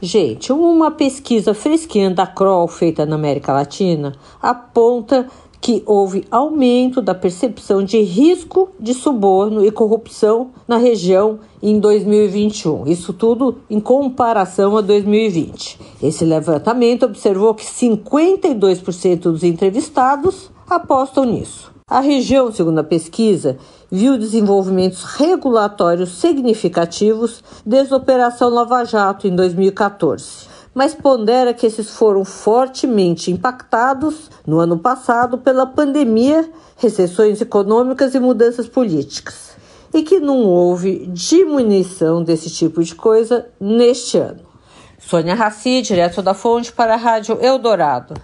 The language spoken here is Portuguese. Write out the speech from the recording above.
Gente, uma pesquisa fresquinha da Kroll feita na América Latina aponta que houve aumento da percepção de risco de suborno e corrupção na região em 2021. Isso tudo em comparação a 2020. Esse levantamento observou que 52% dos entrevistados apostam nisso. A região, segundo a pesquisa, viu desenvolvimentos regulatórios significativos desde a Operação Lava Jato em 2014, mas pondera que esses foram fortemente impactados no ano passado pela pandemia, recessões econômicas e mudanças políticas, e que não houve diminuição desse tipo de coisa neste ano. Sônia Raci, direto da Fonte para a Rádio Eldorado.